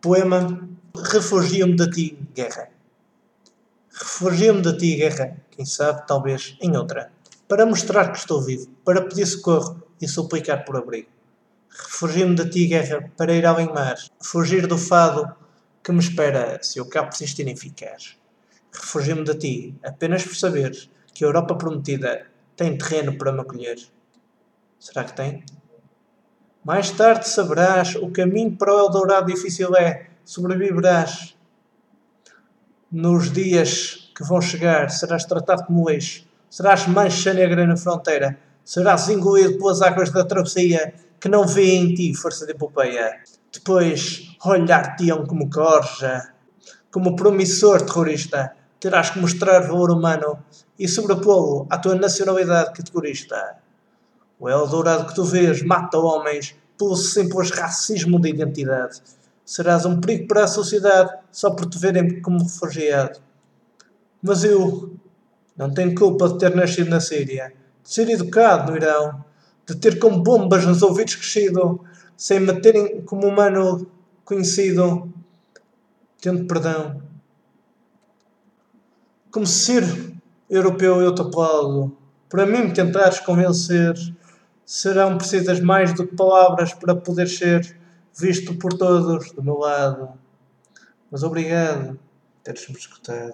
Poema Refugio-me de ti, guerra. Refugio-me de ti, guerra, quem sabe, talvez, em outra, para mostrar que estou vivo, para pedir socorro e suplicar por abrigo. Refugio-me de ti, guerra, para ir além mar, fugir do fado que me espera se eu cá persistir em ficar. Refugio-me de ti, apenas por saber que a Europa prometida tem terreno para me acolher. Será que tem? Mais tarde saberás o caminho para o Eldorado difícil é, sobreviverás. Nos dias que vão chegar, serás tratado como lixo, serás mancha negra na fronteira, serás engolido pelas águas da travessia que não vêem em ti força de epopeia. Depois olhar-te-ão como corja, como promissor terrorista, terás que mostrar valor humano e sobrepô-lo à tua nacionalidade categorista. O Eldorado que tu vês mata homens pelo simples racismo de identidade. Serás um perigo para a sociedade só por te verem como refugiado. Mas eu não tenho culpa de ter nascido na Síria, de ser educado no Irão, de ter com bombas nos ouvidos crescido, sem me terem como humano conhecido, tendo perdão. Como ser europeu eu te aplaudo. Para mim me tentares convencer serão precisas mais do que palavras para poder ser visto por todos do meu lado. Mas obrigado por teres-me escutado.